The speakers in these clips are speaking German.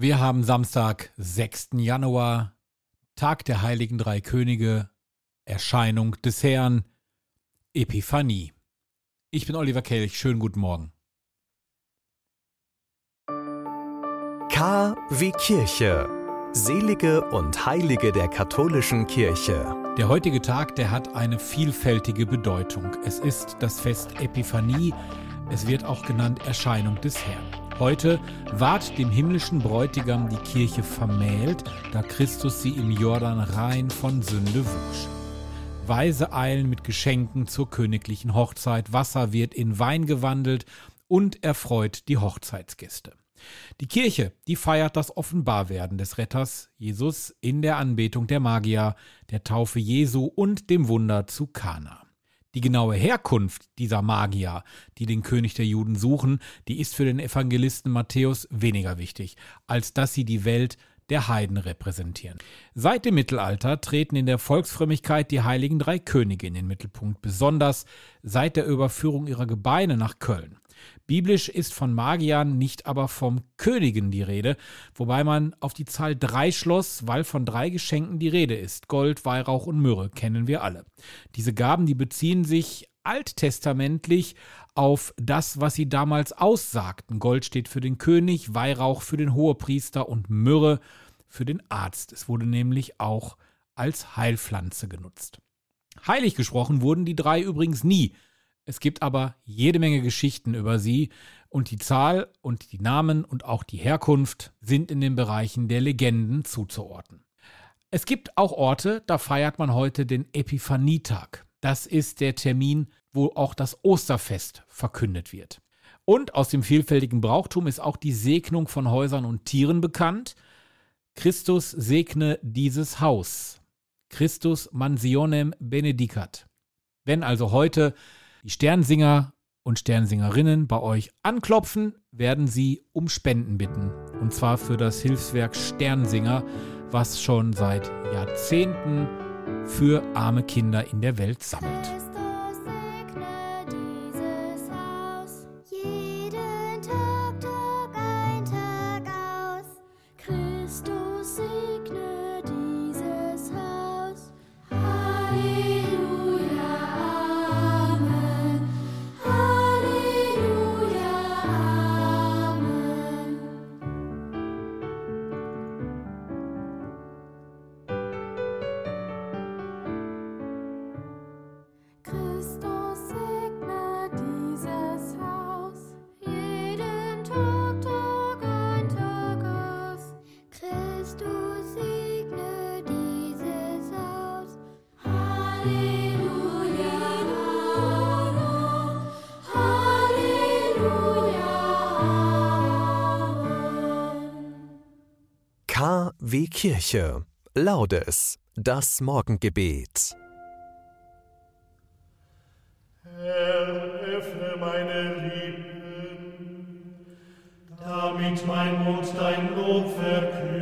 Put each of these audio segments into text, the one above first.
Wir haben Samstag, 6. Januar, Tag der heiligen drei Könige, Erscheinung des Herrn, Epiphanie. Ich bin Oliver Kelch, schönen guten Morgen. K wie Kirche. Selige und Heilige der katholischen Kirche. Der heutige Tag, der hat eine vielfältige Bedeutung. Es ist das Fest Epiphanie, es wird auch genannt Erscheinung des Herrn. Heute ward dem himmlischen Bräutigam die Kirche vermählt, da Christus sie im Jordan rein von Sünde wusch. Weise eilen mit Geschenken zur königlichen Hochzeit, Wasser wird in Wein gewandelt und erfreut die Hochzeitsgäste. Die Kirche, die feiert das Offenbarwerden des Retters Jesus in der Anbetung der Magier, der Taufe Jesu und dem Wunder zu Kana. Die genaue Herkunft dieser Magier, die den König der Juden suchen, die ist für den Evangelisten Matthäus weniger wichtig, als dass sie die Welt der Heiden repräsentieren. Seit dem Mittelalter treten in der Volksfrömmigkeit die heiligen drei Könige in den Mittelpunkt, besonders seit der Überführung ihrer Gebeine nach Köln. Biblisch ist von Magiern, nicht aber vom Königen die Rede, wobei man auf die Zahl drei schloss, weil von drei Geschenken die Rede ist. Gold, Weihrauch und Myrrhe kennen wir alle. Diese Gaben, die beziehen sich alttestamentlich auf das, was sie damals aussagten. Gold steht für den König, Weihrauch für den Hohepriester und Myrrhe für den Arzt. Es wurde nämlich auch als Heilpflanze genutzt. Heilig gesprochen wurden die drei übrigens nie, es gibt aber jede Menge Geschichten über sie und die Zahl und die Namen und auch die Herkunft sind in den Bereichen der Legenden zuzuordnen. Es gibt auch Orte, da feiert man heute den Epiphanietag. Das ist der Termin, wo auch das Osterfest verkündet wird. Und aus dem vielfältigen Brauchtum ist auch die Segnung von Häusern und Tieren bekannt. Christus segne dieses Haus. Christus mansionem benedicat. Wenn also heute die Sternsinger und Sternsingerinnen bei euch anklopfen, werden sie um Spenden bitten. Und zwar für das Hilfswerk Sternsinger, was schon seit Jahrzehnten für arme Kinder in der Welt sammelt. KW Kirche. Laudes. Das Morgengebet. Herr, öffne meine Lippen, damit mein Mund dein Lob verkünde.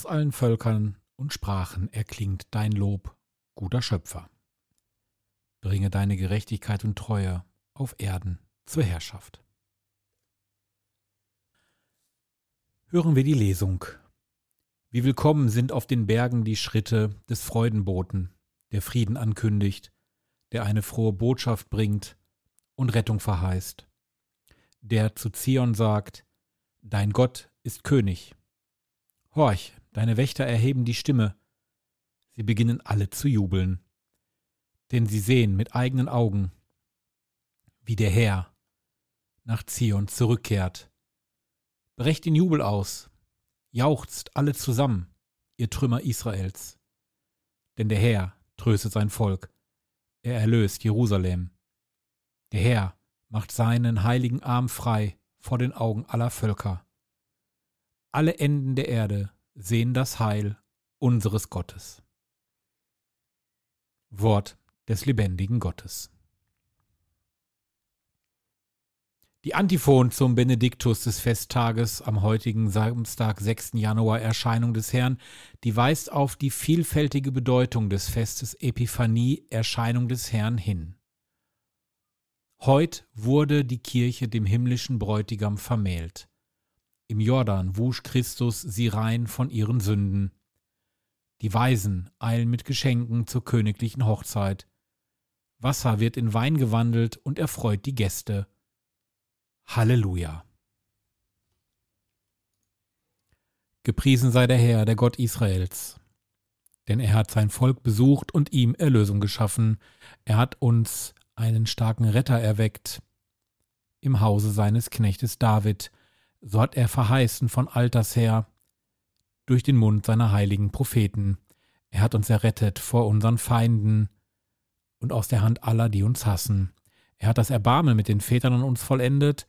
Aus allen Völkern und Sprachen erklingt dein Lob, guter Schöpfer. Bringe deine Gerechtigkeit und Treue auf Erden zur Herrschaft. Hören wir die Lesung. Wie willkommen sind auf den Bergen die Schritte des Freudenboten, der Frieden ankündigt, der eine frohe Botschaft bringt und Rettung verheißt, der zu Zion sagt, Dein Gott ist König. Horch, deine Wächter erheben die Stimme. Sie beginnen alle zu jubeln. Denn sie sehen mit eigenen Augen, wie der Herr nach Zion zurückkehrt. Brecht den Jubel aus, jauchzt alle zusammen, ihr Trümmer Israels. Denn der Herr tröstet sein Volk, er erlöst Jerusalem. Der Herr macht seinen heiligen Arm frei vor den Augen aller Völker. Alle Enden der Erde sehen das Heil unseres Gottes. Wort des lebendigen Gottes. Die Antiphon zum Benediktus des Festtages am heutigen Samstag, 6. Januar, Erscheinung des Herrn, die weist auf die vielfältige Bedeutung des Festes Epiphanie, Erscheinung des Herrn hin. Heut wurde die Kirche dem himmlischen Bräutigam vermählt. Im Jordan wusch Christus sie rein von ihren Sünden. Die Weisen eilen mit Geschenken zur königlichen Hochzeit. Wasser wird in Wein gewandelt und erfreut die Gäste. Halleluja. Gepriesen sei der Herr, der Gott Israels. Denn er hat sein Volk besucht und ihm Erlösung geschaffen. Er hat uns einen starken Retter erweckt im Hause seines Knechtes David, so hat er verheißen von alters her durch den Mund seiner heiligen Propheten. Er hat uns errettet vor unseren Feinden und aus der Hand aller, die uns hassen. Er hat das Erbarmen mit den Vätern an uns vollendet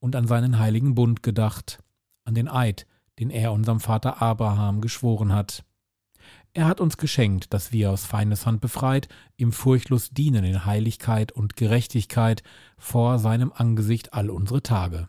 und an seinen heiligen Bund gedacht, an den Eid, den er unserem Vater Abraham geschworen hat. Er hat uns geschenkt, dass wir aus Feindeshand befreit, ihm furchtlos dienen in Heiligkeit und Gerechtigkeit vor seinem Angesicht all unsere Tage.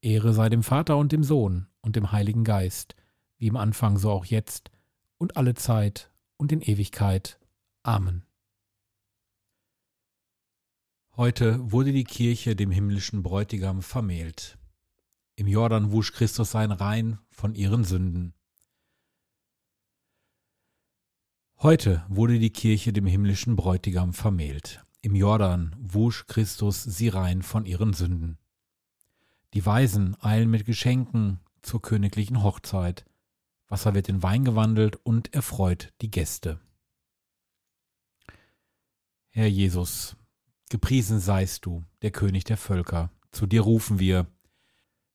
Ehre sei dem Vater und dem Sohn und dem Heiligen Geist, wie im Anfang so auch jetzt und alle Zeit und in Ewigkeit. Amen. Heute wurde die Kirche dem himmlischen Bräutigam vermählt. Im Jordan wusch Christus sein Rein von ihren Sünden. Heute wurde die Kirche dem himmlischen Bräutigam vermählt. Im Jordan wusch Christus sie rein von ihren Sünden. Die Weisen eilen mit Geschenken zur königlichen Hochzeit. Wasser wird in Wein gewandelt und erfreut die Gäste. Herr Jesus, gepriesen seist du, der König der Völker. Zu dir rufen wir.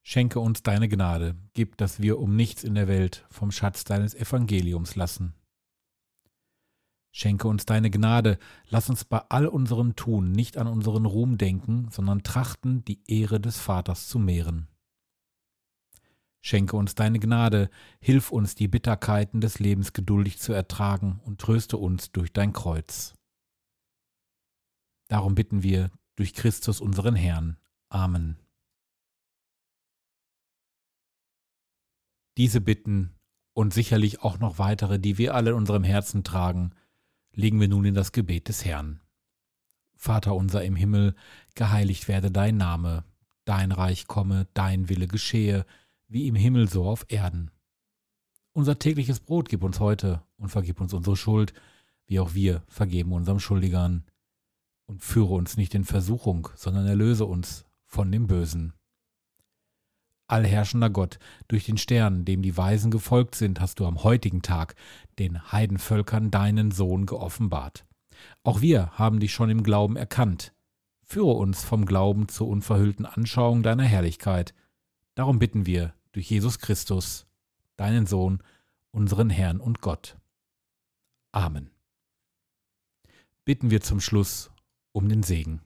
Schenke uns deine Gnade, gib, dass wir um nichts in der Welt vom Schatz deines Evangeliums lassen. Schenke uns deine Gnade, lass uns bei all unserem Tun nicht an unseren Ruhm denken, sondern trachten, die Ehre des Vaters zu mehren. Schenke uns deine Gnade, hilf uns, die Bitterkeiten des Lebens geduldig zu ertragen und tröste uns durch dein Kreuz. Darum bitten wir durch Christus unseren Herrn. Amen. Diese Bitten und sicherlich auch noch weitere, die wir alle in unserem Herzen tragen, legen wir nun in das Gebet des Herrn. Vater unser im Himmel, geheiligt werde dein Name, dein Reich komme, dein Wille geschehe, wie im Himmel so auf Erden. Unser tägliches Brot gib uns heute und vergib uns unsere Schuld, wie auch wir vergeben unserem Schuldigern. Und führe uns nicht in Versuchung, sondern erlöse uns von dem Bösen. Allherrschender Gott, durch den Stern, dem die Weisen gefolgt sind, hast du am heutigen Tag den Heidenvölkern deinen Sohn geoffenbart. Auch wir haben dich schon im Glauben erkannt. Führe uns vom Glauben zur unverhüllten Anschauung deiner Herrlichkeit. Darum bitten wir durch Jesus Christus, deinen Sohn, unseren Herrn und Gott. Amen. Bitten wir zum Schluss um den Segen.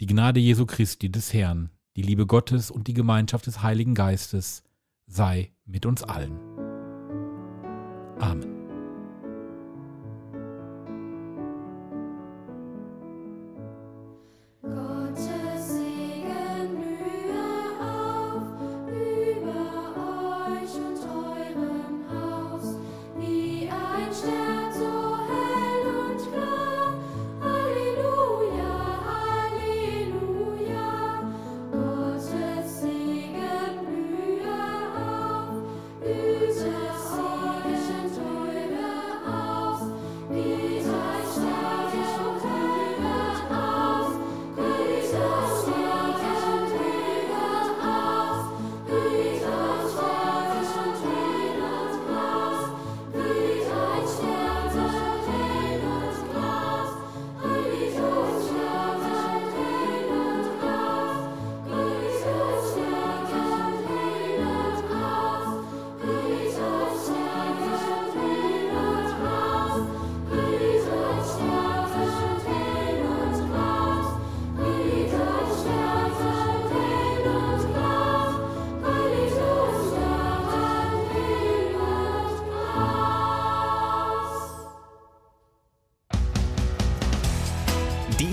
Die Gnade Jesu Christi des Herrn, die Liebe Gottes und die Gemeinschaft des Heiligen Geistes sei mit uns allen. Amen.